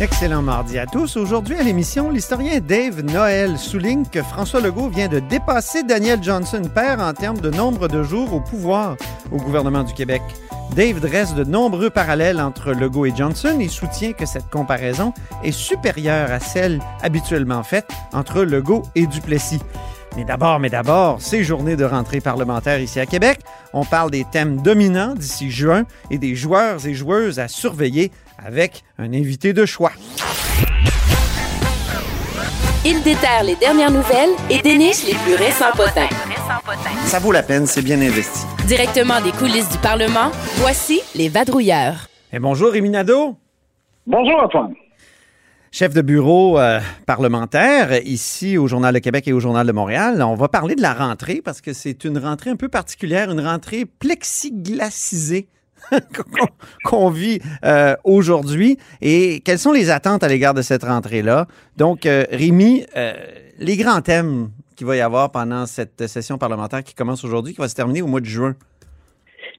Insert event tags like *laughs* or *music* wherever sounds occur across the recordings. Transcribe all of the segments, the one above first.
Excellent mardi à tous. Aujourd'hui à l'émission, l'historien Dave Noël souligne que François Legault vient de dépasser Daniel Johnson père en termes de nombre de jours au pouvoir au gouvernement du Québec. Dave dresse de nombreux parallèles entre Legault et Johnson et soutient que cette comparaison est supérieure à celle habituellement faite entre Legault et Duplessis. Mais d'abord, mais d'abord, ces journées de rentrée parlementaire ici à Québec, on parle des thèmes dominants d'ici juin et des joueurs et joueuses à surveiller avec un invité de choix. Il déterre les dernières nouvelles et déniche les plus récents potins. Ça vaut la peine, c'est bien investi. Directement des coulisses du Parlement, voici les vadrouilleurs. Et bonjour, Rémi Nadeau. Bonjour, Antoine. Chef de bureau euh, parlementaire ici au Journal de Québec et au Journal de Montréal. On va parler de la rentrée parce que c'est une rentrée un peu particulière, une rentrée plexiglacisée *laughs* qu'on- vit euh, aujourd'hui. Et quelles sont les attentes à l'égard de cette rentrée-là? Donc, euh, Rémi, euh, les grands thèmes qu'il va y avoir pendant cette session parlementaire qui commence aujourd'hui, qui va se terminer au mois de juin.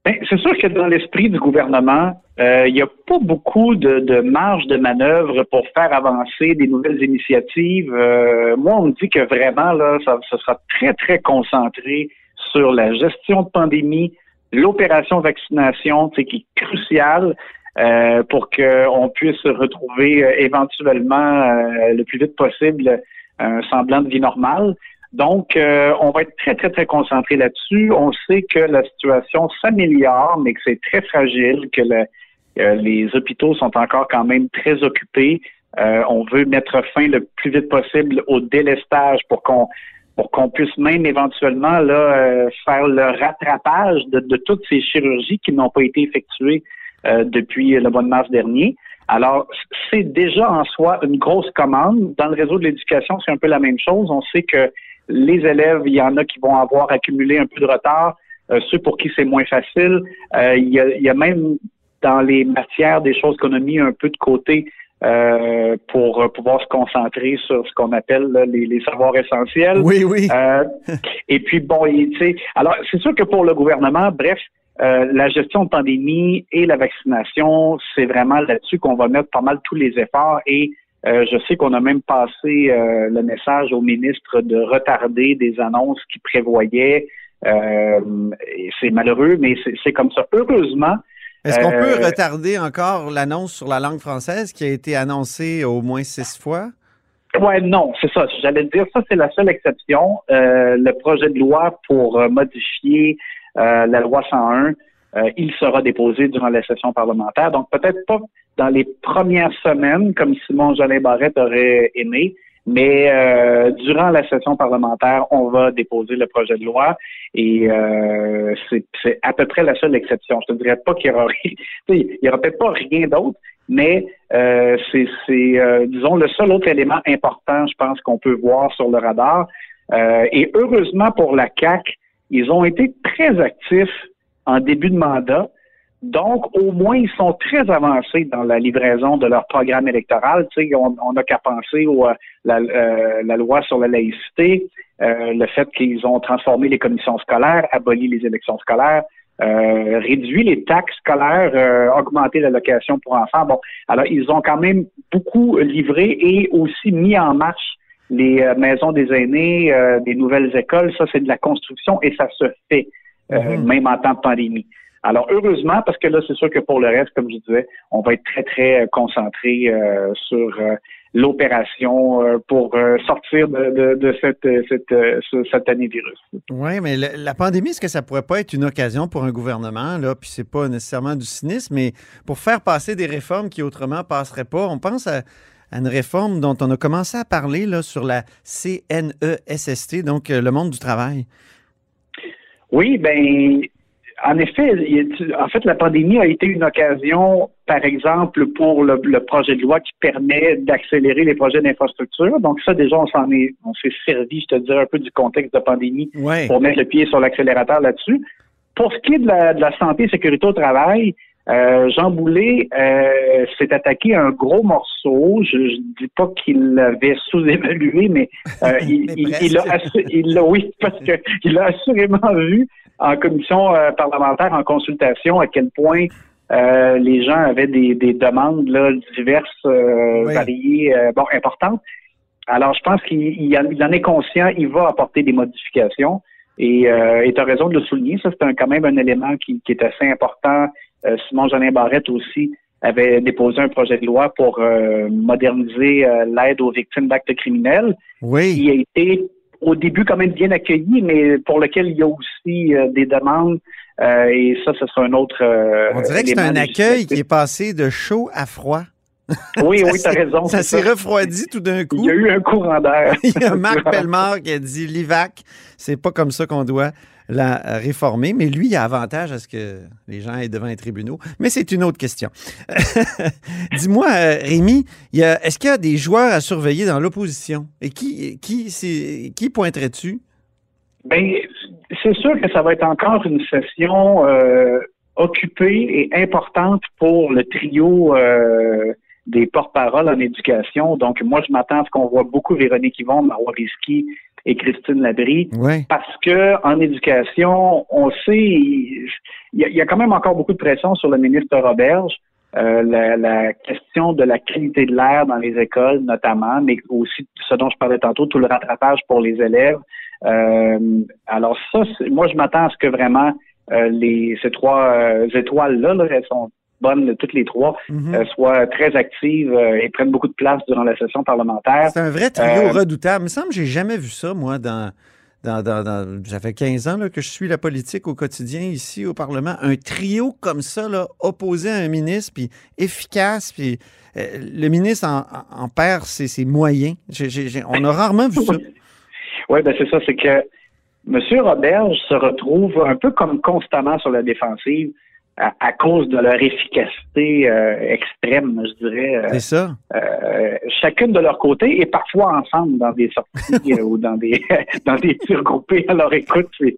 Ben, c'est sûr que dans l'esprit du gouvernement, il n'y a pas beaucoup de, marge de manœuvre pour faire avancer des nouvelles initiatives. Moi, on me dit que vraiment, là, ça sera très, très concentré sur la gestion de pandémie, l'opération vaccination, qui est cruciale euh, pour qu'on puisse retrouver euh, éventuellement euh, le plus vite possible un semblant de vie normale. Donc, euh, on va être très, très, très concentré là-dessus. On sait que la situation s'améliore, mais que c'est très fragile, que euh, les hôpitaux sont encore quand même très occupés. Euh, on veut mettre fin le plus vite possible au délestage pour qu'on pour qu'on puisse même éventuellement là euh, faire le rattrapage de, de toutes ces chirurgies qui n'ont pas été effectuées euh, depuis le mois de mars dernier. Alors, c'est déjà en soi une grosse commande. Dans le réseau de l'éducation, c'est un peu la même chose. On sait que les élèves, il y en a qui vont avoir accumulé un peu de retard. Euh, ceux pour qui c'est moins facile. Euh, il, y a, il y a même dans les matières des choses qu'on a mis un peu de côté euh, pour euh, pouvoir se concentrer sur ce qu'on appelle là, les, les savoirs essentiels. Oui, oui. Euh, *laughs* et puis bon, tu sais, alors c'est sûr que pour le gouvernement, bref, euh, la gestion de pandémie et la vaccination, c'est vraiment là-dessus qu'on va mettre pas mal tous les efforts. Et euh, je sais qu'on a même passé euh, le message au ministre de retarder des annonces qui prévoyaient. Euh, c'est malheureux, mais c'est c'est comme ça. Heureusement, Est-ce qu'on peut euh, retarder encore l'annonce sur la langue française qui a été annoncée au moins six fois? Ouais, non, c'est ça. J'allais te dire, ça, c'est la seule exception. Euh, le projet de loi pour euh, modifier euh, la loi 101, euh, il sera déposé durant la session parlementaire. Donc, peut-être pas dans les premières semaines, comme Simon Jolin Barrette aurait aimé, mais euh, durant la session parlementaire, on va déposer le projet de loi et euh, c'est à peu près la seule exception. Je te dirais pas qu'il y aura, *laughs* aura peut-être pas rien d'autre, mais euh, c'est, c'est, euh, disons, le seul autre élément important, je pense, qu'on peut voir sur le radar. Euh, et heureusement pour la CAC, ils ont été très actifs en début de mandat. Donc, au moins, ils sont très avancés dans la livraison de leur programme électoral. Tu sais, on n'a qu'à penser au, la, euh, la loi sur la laïcité, euh, le fait qu'ils ont transformé les commissions scolaires, aboli les élections scolaires, euh, réduit les taxes scolaires, euh, augmenté l'allocation pour enfants. Bon, alors ils ont quand même beaucoup livré et aussi mis en marche les euh, maisons des aînés, euh, des nouvelles écoles. Ça, c'est de la construction et ça se fait, euh, même en temps de pandémie. Alors, heureusement, parce que là, c'est sûr que pour le reste, comme je disais, on va être très, très euh, concentré euh, sur euh, l'opération euh, pour sortir de, de, de cette, cette, euh, ce satané virus. Oui, mais le- la pandémie, est-ce que ça pourrait pas être une occasion pour un gouvernement, là, puis c'est pas nécessairement du cynisme, mais pour faire passer des réformes qui autrement passeraient pas? On pense à, à une réforme dont on a commencé à parler là, sur la CNESST, donc euh, le monde du travail. Oui, ben, en effet, a- en fait, la pandémie a été une occasion, par exemple, pour le, le projet de loi qui permet d'accélérer les projets d'infrastructure. Donc ça, déjà, on s'en est, on s'est servi, je te dirais, un peu du contexte de pandémie pour mettre le pied sur l'accélérateur là-dessus. Pour ce qui est de la, de la santé et sécurité au travail, euh, Jean Boulet euh, s'est attaqué à un gros morceau. Je ne dis pas qu'il l'avait sous-évalué, mais, euh, *laughs* il, Mais il, assu- il oui, *laughs* parce que il l'a assurément vu en commission euh, parlementaire, en consultation, à quel point euh, les gens avaient des, des demandes là, diverses, euh, Oui. variées, euh, bon, importantes. Alors, je pense qu'il il en, est conscient, il va apporter des modifications. Et tu as raison de le souligner, ça c'est quand même un élément qui, qui est assez important. Simon Jolin Barrette aussi avait déposé un projet de loi pour moderniser l'aide aux victimes d'actes criminels Oui. qui a été au début quand même bien accueilli, mais pour lequel il y a aussi euh, des demandes. euh, et ça, ce sera un autre. euh, On dirait que c'est un accueil qui est passé de chaud à froid. Oui, oui, *laughs* tu as s'est- raison. Ça s'est refroidi tout d'un coup. Il y a eu un courant d'air. *laughs* Il y a Marc *laughs* Pellemard qui a dit l'IVAC, c'est pas comme ça qu'on doit la réformer, mais lui, il a avantage à ce que les gens aient devant les tribunaux. Mais c'est une autre question. *laughs* Dis-moi, euh, Rémi, est-ce qu'il y a des joueurs à surveiller dans l'opposition? Et qui, qui, qui pointerais-tu? Ben, c'est sûr que ça va être encore une session euh, occupée et importante pour le trio euh, des porte-paroles en éducation. Donc, moi, je m'attends à ce qu'on voit beaucoup Véronique Yvon, Marois Risky et Christine Labrie. Parce que en éducation, on sait, il y, a, il y a quand même encore beaucoup de pression sur le ministre Roberge. Euh, la, la question de la qualité de l'air dans les écoles, notamment, mais aussi ce dont je parlais tantôt, tout le rattrapage pour les élèves. Euh, alors ça, moi, je m'attends à ce que vraiment euh, les ces trois euh, étoiles-là, là, elles sont bonnes toutes les trois, Mhm. euh, soient très actives euh, et prennent beaucoup de place durant la session parlementaire. C'est un vrai trio Euh, redoutable. Il me semble que j'ai jamais vu ça, moi, dans. dans, dans, dans- ça fait 15 ans là, que je suis la politique au quotidien ici au Parlement. Un trio comme ça, là, opposé à un ministre, puis efficace, puis euh, le ministre en, en- perd ses, ses moyens. On a rarement vu ça. *laughs* Oui, ben c'est ça, c'est que M. Roberge se retrouve un peu comme constamment sur la défensive à, à cause de leur efficacité euh, extrême, je dirais. euh, C'est ça. euh, chacune de leur côté et parfois ensemble dans des sorties euh, ou dans des *laughs* dans des tirs groupés. Alors écoute, c'est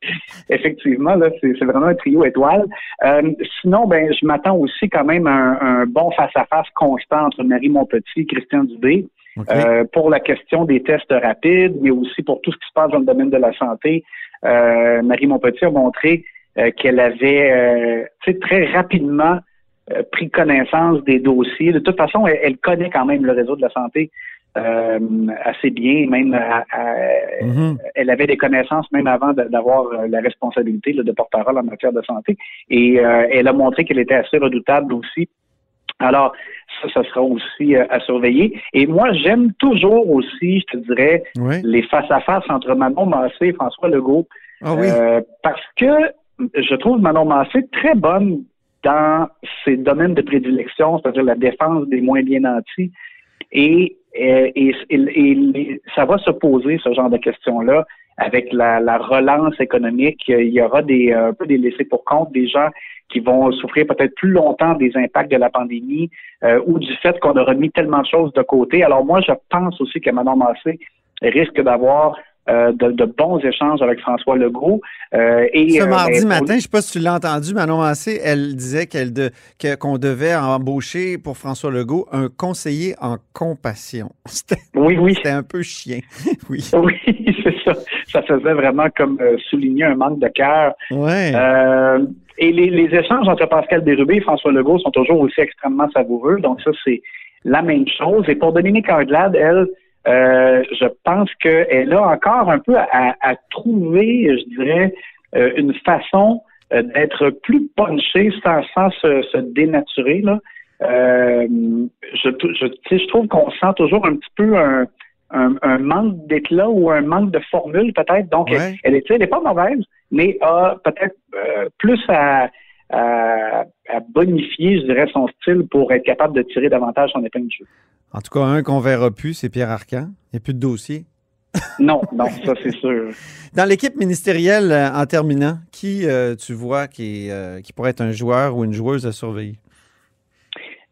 effectivement là, c'est vraiment un trio étoile. Euh, sinon, ben je m'attends aussi quand même à un, un bon face-à-face constant entre Marie Montpetit et Christian Dubé. Euh, pour la question des tests rapides, mais aussi pour tout ce qui se passe dans le domaine de la santé. Euh, Marie Montpetit a montré euh, qu'elle avait euh, très rapidement euh, pris connaissance des dossiers. De toute façon, elle, elle connaît quand même le réseau de la santé euh, assez bien, même à- à- Mhm. elle avait des connaissances même avant d'avoir la responsabilité là, de porte-parole en matière de santé. Et euh, elle a montré qu'elle était assez redoutable aussi. Alors, ça, ça sera aussi euh, à surveiller. Et moi, j'aime toujours aussi, je te dirais, Oui. les face-à-face entre Manon Massé et François Legault. Ah oui. Euh, parce que je trouve Manon Massé très bonne dans ses domaines de prédilection, c'est-à-dire la défense des moins bien nantis. Et, euh, ça va se poser, ce genre de questions-là, avec la, la relance économique. Il y aura des, un peu des laissés pour compte, des gens qui vont souffrir peut-être plus longtemps des impacts de la pandémie euh, ou du fait qu'on aura mis tellement de choses de côté. Alors moi, je pense aussi que Manon Massé risque d'avoir euh, de, de bons échanges avec François Legault. Euh, et, Ce euh, mardi mais- matin, je ne sais pas si tu l'as entendu, Manon Massé, elle disait qu'elle de, qu'on devait embaucher pour François Legault un conseiller en compassion. *laughs* C'était, Oui, oui. c'était un peu chien. *laughs* oui. Oui, *laughs* c'est ça. Ça faisait vraiment comme souligner un manque de cœur. Ouais. Et les, les échanges entre Pascal Bérubé et François Legault sont toujours aussi extrêmement savoureux. Donc ça, c'est la même chose. Et pour Dominique Anglade, elle, euh, je pense qu'elle a encore un peu à, à trouver, je dirais, euh, une façon euh, d'être plus punchée sans, sans se, se dénaturer. Là. euh, je, je, je trouve qu'on sent toujours un petit peu un, un, un manque d'éclat ou un manque de formule peut-être. Donc, Ouais. elle, elle est, elle est pas mauvaise, mais a peut-être euh, plus à, à, à bonifier, je dirais, son style pour être capable de tirer davantage son épingle du jeu. En tout cas, un qu'on verra plus, c'est Pierre Arcan. Il n'y a plus de dossier. Non, non, ça c'est sûr. Dans l'équipe ministérielle, euh, en terminant, qui euh, tu vois qui, euh, qui pourrait être un joueur ou une joueuse à surveiller?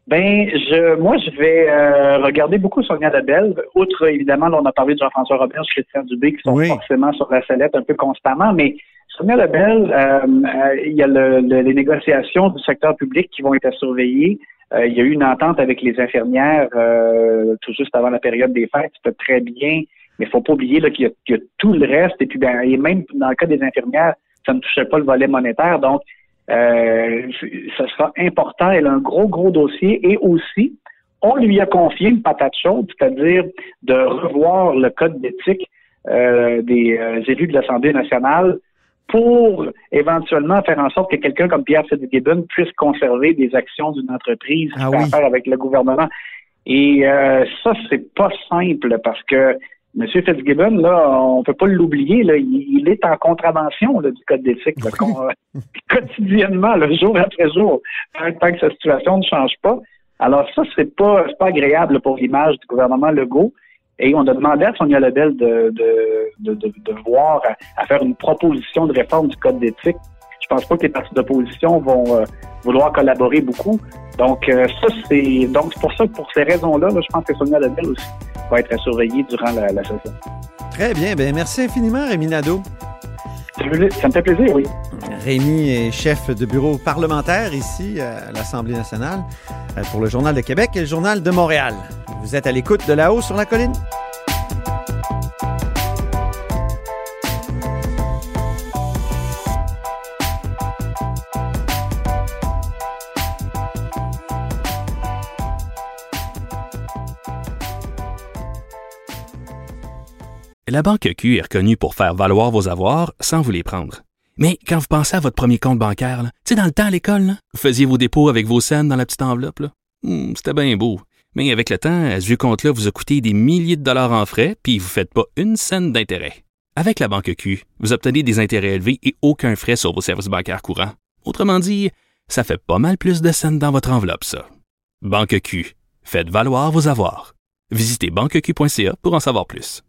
Ben, je, moi, je vais euh, regarder beaucoup Sonia Lebel. Outre, évidemment, là, on a parlé de Jean-François Robert, Christian Dubé, qui sont Oui. forcément sur la sellette un peu constamment, mais Sonia Lebel, euh, euh, il y a le, le- les négociations du secteur public qui vont être à surveiller. Euh, il y a eu une entente avec les infirmières euh, tout juste avant la période des fêtes. C'était très bien, mais il faut pas oublier qu'il y, y a tout le reste. Et puis, ben, et même dans le cas des infirmières, ça ne touchait pas le volet monétaire. Donc, ça sera important. Elle a un gros, gros dossier. Et aussi, on lui a confié une patate chaude, c'est-à-dire de revoir le code d'éthique des élus de l'Assemblée nationale pour éventuellement faire en sorte que quelqu'un comme Pierre Fitzgibbon puisse conserver des actions d'une entreprise qui Ah oui. affaire avec le gouvernement. Et euh, ça, c'est pas simple parce que M. Fitzgibbon, là, on peut pas l'oublier, là, il, est en contravention là, du code d'éthique *laughs* qu'on- euh, quotidiennement, le jour après jour, tant, que sa situation ne change pas. Alors ça, c'est pas c'est pas agréable pour l'image du gouvernement Legault. Et on a demandé à Sonia Lebel de, de, de, de, voir à, à faire une proposition de réforme du code d'éthique. Je pense pas que les partis d'opposition vont euh, vouloir collaborer beaucoup. Donc euh, ça, c'est donc c'est pour ça que pour ces raisons-là, là, je pense que Sonia Lebel aussi va être à surveiller durant la, la session. Très bien. Ben, merci infiniment, Rémi Nadeau. Ça me ça me fait plaisir, oui. Rémi est chef de bureau parlementaire ici à l'Assemblée nationale euh, pour le Journal de Québec et le Journal de Montréal. Vous êtes à l'écoute de là-haut sur la colline? La Banque Q est reconnue pour faire valoir vos avoirs sans vous les prendre. Mais quand vous pensez à votre premier compte bancaire, tu sais, dans le temps à l'école, vous faisiez vos dépôts avec vos scènes dans la petite enveloppe. Hmm, C'était bien beau. Mais avec le temps, à ce compte-là vous a coûté des milliers de dollars en frais, puis vous ne faites pas une scène d'intérêt. Avec la Banque Q, vous obtenez des intérêts élevés et aucun frais sur vos services bancaires courants. Autrement dit, ça fait pas mal plus de scènes dans votre enveloppe, ça. Banque Q. Faites valoir vos avoirs. Visitez banqueq.ca pour en savoir plus.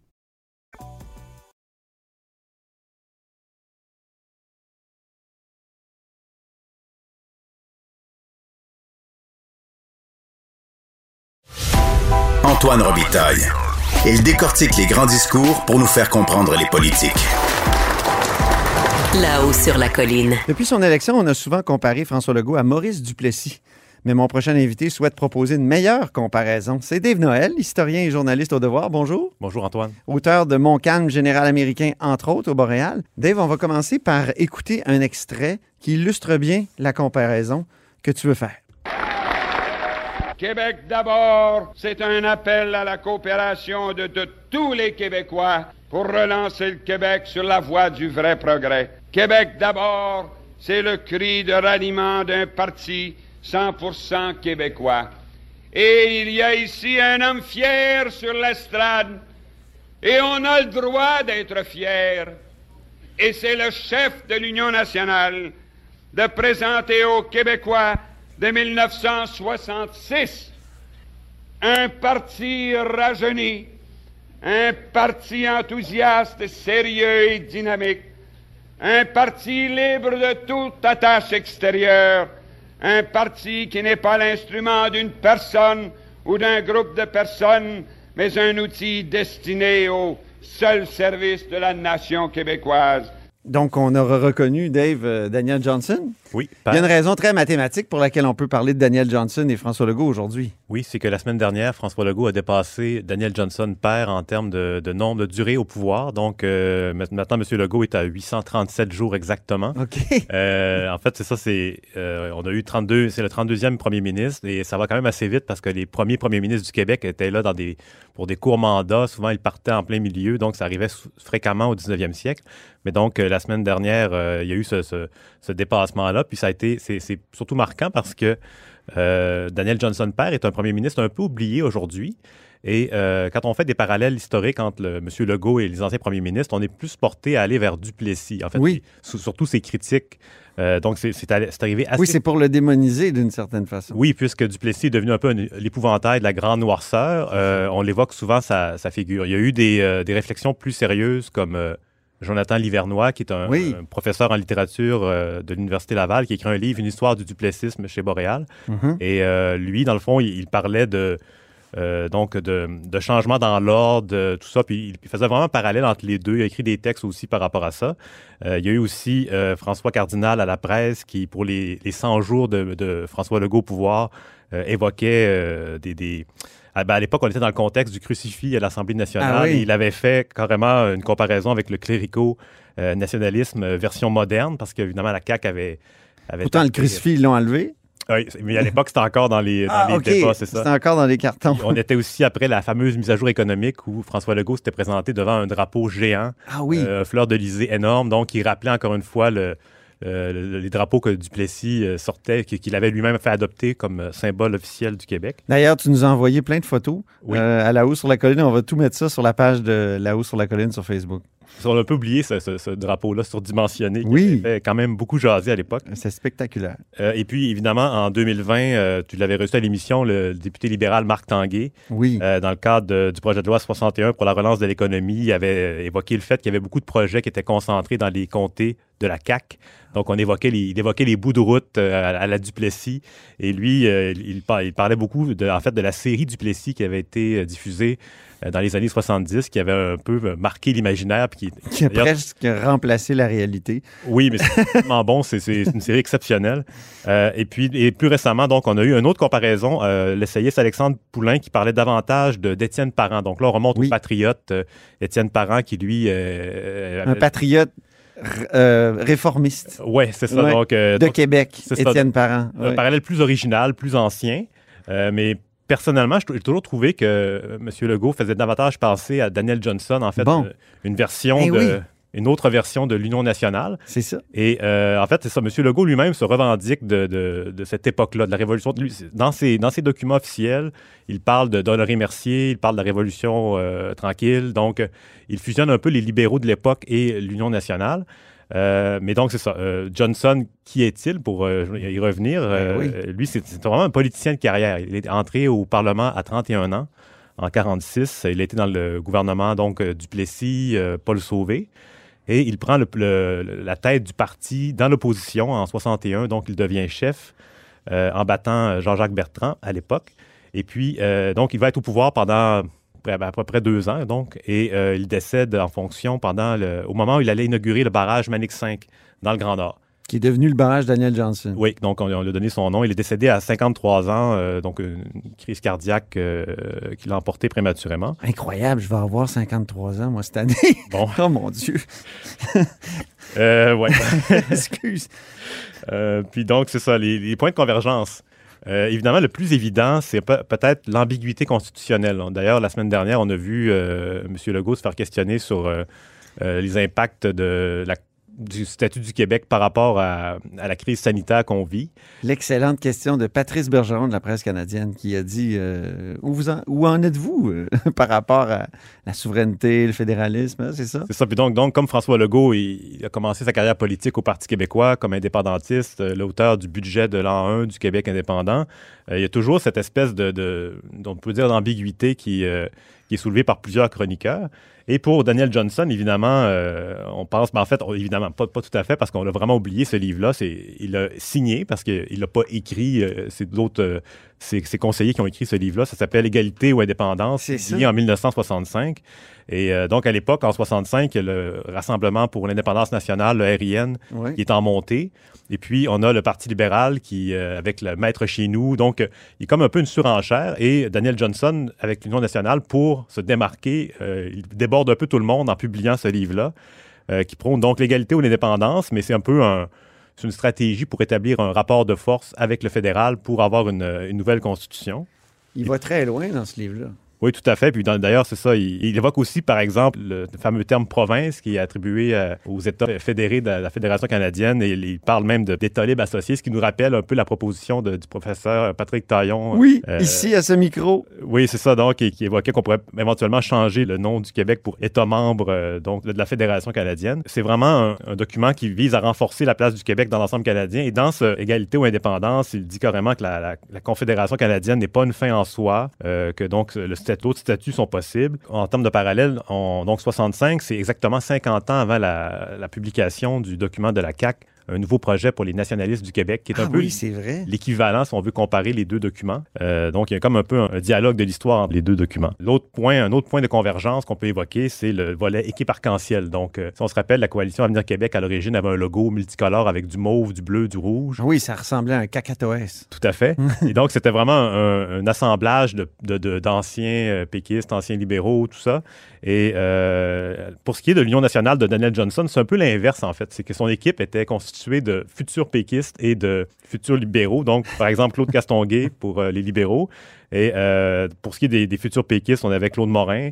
Antoine Robitaille. Il décortique les grands discours pour nous faire comprendre les politiques. Là-haut sur la colline. Depuis son élection, on a souvent comparé François Legault à Maurice Duplessis. Mais mon prochain invité souhaite proposer une meilleure comparaison. C'est Dave Noël, historien et journaliste au Devoir. Bonjour. Bonjour Antoine. Auteur de Mon calme général américain, entre autres, au Boréal. Dave, on va commencer par écouter un extrait qui illustre bien la comparaison que tu veux faire. Québec d'abord, c'est un appel à la coopération de, de tous les Québécois pour relancer le Québec sur la voie du vrai progrès. Québec d'abord, c'est le cri de ralliement d'un parti 100% québécois. Et il y a ici un homme fier sur l'estrade, et on a le droit d'être fier. Et c'est le chef de l'Union nationale de présenter aux Québécois de 1966 un parti rajeuni, un parti enthousiaste, sérieux et dynamique, un parti libre de toute attache extérieure, un parti qui n'est pas l'instrument d'une personne ou d'un groupe de personnes, mais un outil destiné au seul service de la nation québécoise. Donc, on aura reconnu, Dave, euh, Daniel Johnson? Oui, Il y a une raison très mathématique pour laquelle on peut parler de Daniel Johnson et François Legault aujourd'hui. oui, c'est que la semaine dernière, François Legault a dépassé Daniel Johnson père en termes de, de nombre de durée au pouvoir. Donc euh, maintenant, M. Legault est à 837 jours exactement. OK. *laughs* Euh, en fait, c'est ça, c'est euh, on a eu 32, c'est le 32e premier ministre et ça va quand même assez vite parce que les premiers premiers ministres du Québec étaient là dans des pour des courts mandats. Souvent, ils partaient en plein milieu, donc ça arrivait fréquemment au 19e siècle. Mais donc, la semaine dernière, il y a eu ce, ce- ce dépassement-là. Puis ça a été, c'est surtout marquant parce que euh, Daniel Johnson père est un premier ministre un peu oublié aujourd'hui. Et euh, quand on fait des parallèles historiques entre le, M. Legault et les anciens premiers ministres, on est plus porté à aller vers Duplessis. En fait, Oui. surtout ses critiques. Euh, donc, c'est arrivé assez Oui, c'est pour le démoniser d'une certaine façon. oui, puisque Duplessis est devenu un peu l'épouvantail de la grande noirceur, euh, on l'évoque souvent sa, sa figure. Il y a eu des, des réflexions plus sérieuses comme Jonathan Livernois, qui est un, Oui. un professeur en littérature euh, de l'Université Laval, qui écrit un livre, Une histoire du duplessisme chez Boréal. Mhm. Et euh, lui, dans le fond, il, il parlait de, euh, donc de, de changements dans l'ordre, tout ça. Puis il faisait vraiment un parallèle entre les deux. Il a écrit des textes aussi par rapport à ça. Il y a eu aussi François Cardinal à la presse qui, pour les, les 100 jours de, de François Legault au pouvoir, évoquait des... des- Ah, ben, à l'époque, on était dans le contexte du crucifix à l'Assemblée nationale. Ah oui. et il avait fait carrément une comparaison avec le clérico-nationalisme euh, version moderne, parce qu'évidemment, la CAQ avait... avait Pourtant, le crucifix, ils l'ont enlevé. Oui, mais à l'époque, c'était encore dans les, dans Ah, les débats, c'est ça. C'était encore dans les cartons. On était aussi après la fameuse mise à jour économique où François Legault s'était présenté devant un drapeau géant, Ah oui. euh, fleur d'Elysée énorme, donc il rappelait encore une fois le- euh, le- les drapeaux que Duplessis euh, sortait, qu'il avait lui-même fait adopter comme euh, symbole officiel du Québec. D'ailleurs, tu nous as envoyé plein de photos Oui. euh, à La Haut sur la Colline. On va tout mettre ça sur la page de La Haut sur la Colline sur Facebook. On a un peu oublié ce, ce- ce drapeau-là surdimensionné qui Oui. fait quand même beaucoup jaser à l'époque. C'est spectaculaire. Euh, et puis, évidemment, en 2020, euh, tu l'avais reçu à l'émission, le député libéral Marc Tanguay, Oui. Euh, dans le cadre de- du projet de loi 61 pour la relance de l'économie, il avait évoqué le fait qu'il y avait beaucoup de projets qui étaient concentrés dans les comtés de la CAC. Donc, on évoquait les, il évoquait les bouts de route euh, à, la Duplessis. Et lui, euh, il, il parlait beaucoup, de, en fait, de la série Duplessis qui avait été euh, diffusée euh, dans les années 70, qui avait un peu marqué l'imaginaire. puis qui- *laughs* Qui a presque remplacé la réalité. oui, mais c'est *laughs* tellement bon, c'est une série exceptionnelle. Et puis, et plus récemment, donc, on a eu une autre comparaison, l'essayiste Alexandre Poulain qui parlait davantage de- d'Étienne Parent. Donc là, on remonte Oui. au patriote Étienne Parent qui, lui... Un patriote euh, réformiste Ouais, c'est ça. Ouais. Donc, euh, de donc, Québec. Étienne Parent. un Ouais. parallèle plus original, plus ancien. Euh, mais personnellement, j'ai toujours trouvé que M. Legault faisait davantage penser à Daniel Johnson, en fait, Bon. une version Eh de... oui. Une autre version de l'Union nationale. C'est ça. Et euh, en fait, c'est ça. M. Legault lui-même se revendique de, de- de cette époque-là, de la Révolution. Dans, ses, dans ses documents officiels, il parle de d'Honoré Mercier, il parle de la Révolution euh, tranquille. Donc, euh, il fusionne un peu les libéraux de l'époque et l'Union nationale. Euh, mais donc, c'est ça. Euh, Johnson, qui est-il pour euh, y revenir? Oui. Lui, c'est vraiment un politicien de carrière. Il est entré au Parlement à 31 ans, en 46. Il a été dans le gouvernement, donc, Duplessis, Paul Sauvé. Et il prend la tête du parti dans l'opposition en 61, donc il devient chef euh, en battant euh, Jean-Jacques Bertrand à l'époque. Et puis, euh, donc, il va être au pouvoir pendant près- à peu près deux ans, donc, et il décède en fonction pendant au moment où il allait inaugurer le barrage Manix 5 dans le Grand Nord. Qui est devenu le barrage Daniel Johnson. Oui, donc on, on lui a donné son nom. Il est décédé à 53 ans, euh, donc une crise cardiaque euh, qui l'a emporté prématurément. Incroyable, je vais avoir 53 ans, moi, cette année. Bon, *laughs* oh mon Dieu. *laughs* euh, ouais. *laughs* Excuse. Euh, puis donc, c'est ça, les, les points de convergence. Euh, évidemment, le plus évident, c'est pe- peut-être l'ambiguïté constitutionnelle. D'ailleurs, la semaine dernière, on a vu euh, M. Legault se faire questionner sur euh, les impacts de la- du statut du Québec par rapport à, à la crise sanitaire qu'on vit. L'excellente question de Patrice Bergeron de la presse canadienne qui a dit euh, où, vous en, où en êtes-vous euh, *laughs* par rapport à la souveraineté, le fédéralisme, hein, c'est ça? C'est ça. Puis donc, donc, comme François Legault, il, il a commencé sa carrière politique au Parti québécois comme indépendantiste, euh, l'auteur du budget de l'an 1 du Québec indépendant. Euh, il y a toujours cette espèce de, de on peut dire, d'ambiguïté qui, euh, qui est soulevée par plusieurs chroniqueurs. Et pour Daniel Johnson, évidemment, euh, on pense, mais en fait, on- évidemment, pas, pas tout à fait, parce qu'on a vraiment oublié ce livre-là. Il l'a signé parce qu'il l'a pas écrit. euh, c'est d'autres, euh, ses conseillers qui ont écrit ce livre-là. Ça s'appelle Égalité ou indépendance, signé en 1965. Et euh, donc, à l'époque, en 65, il y a le Rassemblement pour l'indépendance nationale, le RIN, Oui. qui est en montée. Et puis, on a le Parti libéral qui, avec le Maître chez nous. Donc, il y a comme un peu une surenchère. Et Daniel Johnson, avec l'Union nationale, pour se démarquer, il déborde un peu tout le monde en publiant ce livre-là, euh, qui prône donc l'égalité ou l'indépendance, mais c'est un peu une stratégie pour établir un rapport de force avec le fédéral pour avoir une nouvelle constitution. Il va très loin dans ce livre-là. Oui, tout à fait. Puis d'ailleurs, c'est ça. Il, il évoque aussi, par exemple, le fameux terme province qui est attribué euh, aux États fédérés de la Fédération canadienne. Et il, parle même de- d'État libre associé, ce qui nous rappelle un peu la proposition de- du professeur Patrick Taillon. Oui, euh, ici, à ce micro. Oui, c'est ça, donc, et qui évoquait qu'on pourrait éventuellement changer le nom du Québec pour État membre euh, donc, de la Fédération canadienne. C'est vraiment un, un document qui vise à renforcer la place du Québec dans l'ensemble canadien. Et dans ce égalité ou indépendance, il dit carrément que la, la- la Confédération canadienne n'est pas une fin en soi, euh, que donc le stat- d'autres statuts sont possibles. En termes de parallèle, donc 65, c'est exactement 50 ans avant la, la publication du document de la CAC un nouveau projet pour les nationalistes du Québec, qui est un Ah peu oui, c'est vrai. l'équivalent si on veut comparer les deux documents. Euh, donc, il y a comme un peu un, dialogue de l'histoire entre les deux documents. L'autre point, un autre point de convergence qu'on peut évoquer, c'est le volet équipe arc-en-ciel. Donc, euh, si on se rappelle, la coalition Avenir Québec, à l'origine, avait un logo multicolore avec du mauve, du bleu, du rouge. Oui, ça ressemblait à un cacatoès. Tout à fait. Et donc, c'était vraiment un, un assemblage de- de- de- d'anciens euh, péquistes, anciens libéraux, tout ça. Et euh, pour ce qui est de l'Union nationale de Daniel Johnson, c'est un peu l'inverse, en fait. C'est que son équipe était constituée de futurs péquistes et de futurs libéraux. Donc, par exemple, Claude Castonguay *laughs* pour euh, les libéraux. Et euh, pour ce qui est des, des futurs péquistes, on avait Claude Morin,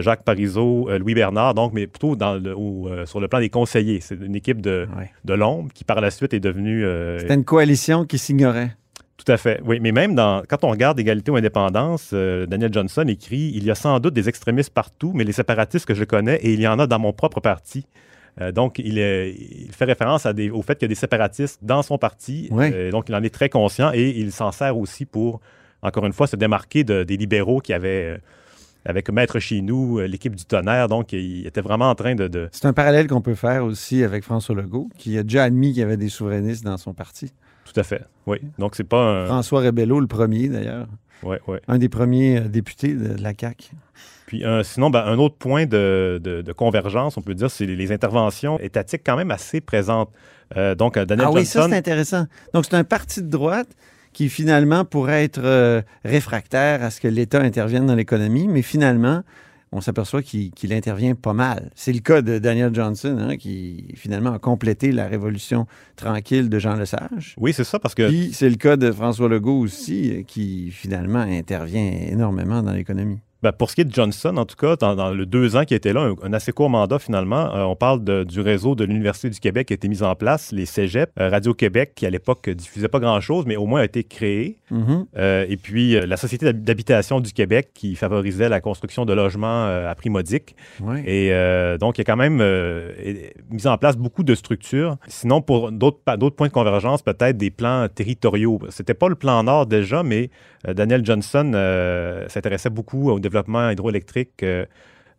Jacques Parizeau, Louis Bernard, donc, mais plutôt dans le, au, sur le plan des conseillers. C'est une équipe de, Ouais. de l'ombre qui, par la suite, est devenue... C'était une coalition qui s'ignorait. Tout à fait. Oui, mais même dans, quand on regarde Égalité ou Indépendance, euh, Daniel Johnson écrit Il y a sans doute des extrémistes partout, mais les séparatistes que je connais, et il y en a dans mon propre parti. Euh, donc, il, est- il fait référence à des- au fait qu'il y a des séparatistes dans son parti. Euh, donc, il en est très conscient et il s'en sert aussi pour, encore une fois, se démarquer de- des libéraux qui avaient, avec Maître chez nous, l'équipe du tonnerre. Donc, il était vraiment en train de- de, C'est un parallèle qu'on peut faire aussi avec François Legault, qui a déjà admis qu'il y avait des souverainistes dans son parti. Tout à fait. Oui. Donc, c'est pas un. François Rebello, le premier d'ailleurs, Ouais, ouais. un des premiers euh, députés de la CAQ. Puis euh, sinon, ben, un autre point de, de- de convergence, on peut dire, c'est les, interventions étatiques quand même assez présentes. Euh, donc, euh, Daniel Ah oui, ça c'est intéressant. Donc c'est un parti de droite qui finalement pourrait être euh, réfractaire à ce que l'État intervienne dans l'économie, mais finalement, on s'aperçoit qu'il intervient pas mal. C'est le cas de Daniel Johnson, hein, qui finalement a complété la révolution tranquille de Jean Lesage. oui, c'est ça, parce que Puis c'est le cas de François Legault aussi, euh, qui finalement intervient énormément dans l'économie. Ben, pour ce qui est de Johnson, en tout cas, dans, dans le deux ans qui était là, un, un assez court mandat finalement, euh, on parle de- du réseau de l'Université du Québec qui a été mis en place, les cégeps, euh, Radio-Québec, qui à l'époque diffusait pas grand-chose, mais au moins a été créé. Mhm. Euh, et puis, la Société d'hab- d'habitation du Québec qui favorisait la construction de logements à prix modique. Et donc, il y a quand même mis en place beaucoup de structures. Sinon, pour d'autres points de convergence, peut-être des plans territoriaux. C'était pas le plan Nord déjà, mais Daniel Johnson euh, s'intéressait beaucoup au développement hydroélectrique. euh,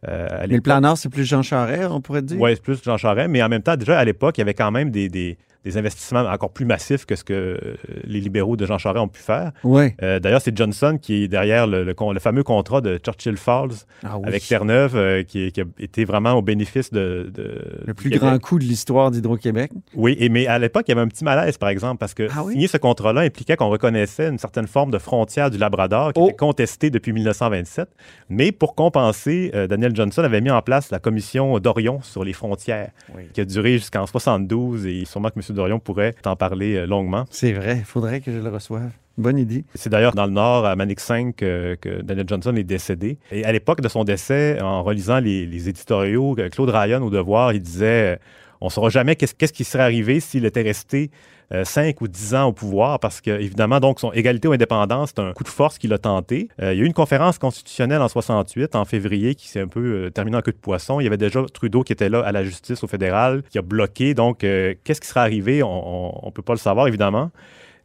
euh, Mais le plan Nord, c'est plus Jean Charest, on pourrait dire? Oui, c'est plus Jean Charest, mais en même temps, déjà à l'époque, il y avait quand même des, des- des investissements encore plus massifs que ce que euh, les libéraux de Jean Charest ont pu faire. Oui. Euh, D'ailleurs, c'est Johnson qui est derrière le, le con- le fameux contrat de Churchill Falls Ah oui. avec Terre-Neuve, euh, qui, qui a été vraiment au bénéfice de. de- Le plus Québec. grand coup de l'histoire d'Hydro-Québec. Oui, et, mais à l'époque, il y avait un petit malaise, par exemple, parce que Ah oui? signer ce contrat-là impliquait qu'on reconnaissait une certaine forme de frontière du Labrador qui Oh. était contestée depuis 1927. Mais pour compenser, euh, Daniel Johnson avait mis en place la commission Dorion sur les frontières, qui a duré jusqu'en 72, et sûrement que M. Dorion pourrait en parler euh, longuement. C'est vrai, il faudrait que je le reçoive. Bonne idée. C'est d'ailleurs dans le Nord, à Manic 5, que, que Daniel Johnson est décédé. Et à l'époque de son décès, en relisant les, les éditoriaux, euh, Claude Ryan au Devoir, il disait euh, On ne saura jamais qu'est-ce qui serait arrivé s'il était resté euh, 5 ou 10 ans au pouvoir, parce que, évidemment, donc, son égalité ou indépendance, c'est un coup de force qu'il a tenté. Euh, il y a eu une conférence constitutionnelle en 68, en février, qui s'est un peu euh, terminée en queue de poisson. Il y avait déjà Trudeau qui était là à la justice au fédéral, qui a bloqué. Donc, euh, qu'est-ce qui serait arrivé? On ne peut pas le savoir, évidemment.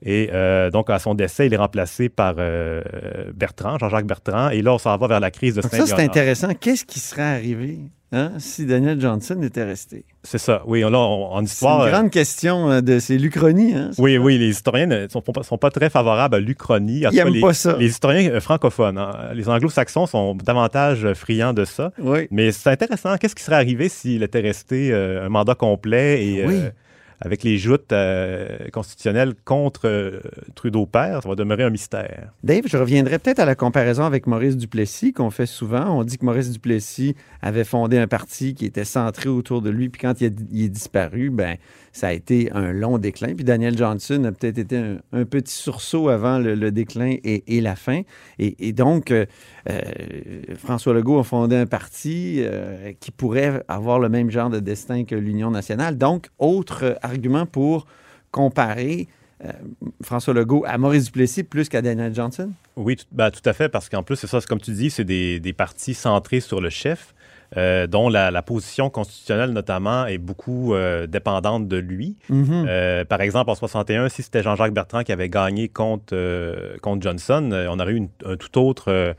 Et euh, donc, à son décès, il est remplacé par euh, Bertrand, Jean-Jacques Bertrand. Et là, on s'en va vers la crise de Donc ça, c'est intéressant. Qu'est-ce qui serait arrivé hein, si Daniel Johnson était resté? C'est ça. Oui, là, on- en C'est histoire. une euh, grande question de... C'est l'Uchronie, hein? Oui, oui, les historiens ne sont, pas- sont pas très favorables à l'Uchronie. Ils tout cas, aiment les, pas ça. Les historiens francophones, hein, les anglo-saxons sont davantage friands de ça. Oui. Mais c'est intéressant. Qu'est-ce qui serait arrivé s'il était resté un mandat complet et Oui. Avec les joutes euh, constitutionnelles contre euh, Trudeau père, ça va demeurer un mystère. Dave, je reviendrai peut-être à la comparaison avec Maurice Duplessis qu'on fait souvent. On dit que Maurice Duplessis avait fondé un parti qui était centré autour de lui, puis quand il, est disparu, ben ça a été un long déclin. Puis Daniel Johnson a peut-être été un, petit sursaut avant le, déclin et, la fin. Et, donc, euh, François Legault a fondé un parti qui pourrait avoir le même genre de destin que l'Union nationale. Donc, autre argument pour comparer euh, François Legault à Maurice Duplessis plus qu'à Daniel Johnson? Oui, tout, ben, tout à fait, parce qu'en plus, c'est ça, comme tu dis, c'est des, des, partis centrés sur le chef, euh, dont la, position constitutionnelle, notamment, est beaucoup euh, dépendante de lui. Mm-hmm. par exemple, en 61, si c'était Jean-Jacques Bertrand qui avait gagné contre, contre Johnson, on aurait eu un tout autre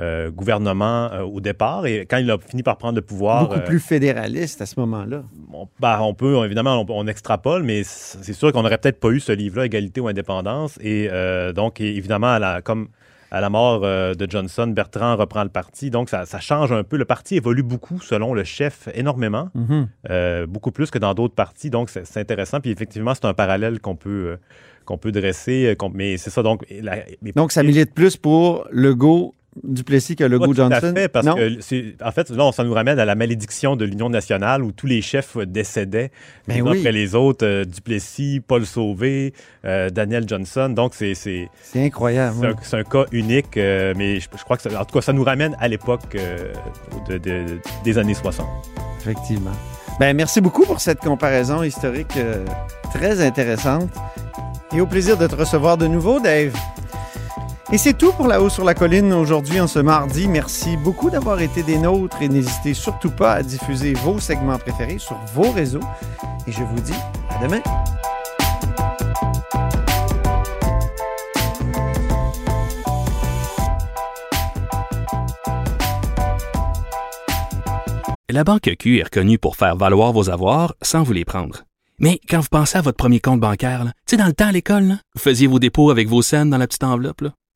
euh, gouvernement euh, au départ. Et quand il a fini par prendre le pouvoir. Beaucoup euh, plus fédéraliste à ce moment-là. On, bah, on peut, évidemment, on, extrapole, mais c'est sûr qu'on n'aurait peut-être pas eu ce livre-là, Égalité ou Indépendance. Et donc, évidemment, à la, comme à la mort de Johnson, Bertrand reprend le parti. Donc, ça, change un peu. Le parti évolue beaucoup selon le chef, énormément, mm-hmm. beaucoup plus que dans d'autres partis. Donc, c'est intéressant. Puis, effectivement, c'est un parallèle qu'on peut, qu'on peut dresser. Mais c'est ça. Donc, donc, ça milite plus pour Legault Duplessis que le goût Johnson. Tout à fait, parce que, en fait, là, ça nous ramène à la malédiction de l'Union nationale où tous les chefs décédaient les uns après les autres. Euh, Duplessis, Paul Sauvé, euh, Daniel Johnson. Donc, c'est. C'est incroyable. C'est un, cas unique, euh, mais je, crois que, ça, en tout cas, ça nous ramène à l'époque des années 60. Effectivement. Ben, merci beaucoup pour cette comparaison historique très intéressante. Et au plaisir de te recevoir de nouveau, Dave. Et c'est tout pour La Haut sur la Colline aujourd'hui en ce mardi. Merci beaucoup d'avoir été des nôtres et n'hésitez surtout pas à diffuser vos segments préférés sur vos réseaux. Et je vous dis à demain. La Banque Q est reconnue pour faire valoir vos avoirs sans vous les prendre. Mais quand vous pensez à votre premier compte bancaire, tu sais, dans le temps à l'école, vous faisiez vos dépôts avec vos scènes dans la petite enveloppe. Là.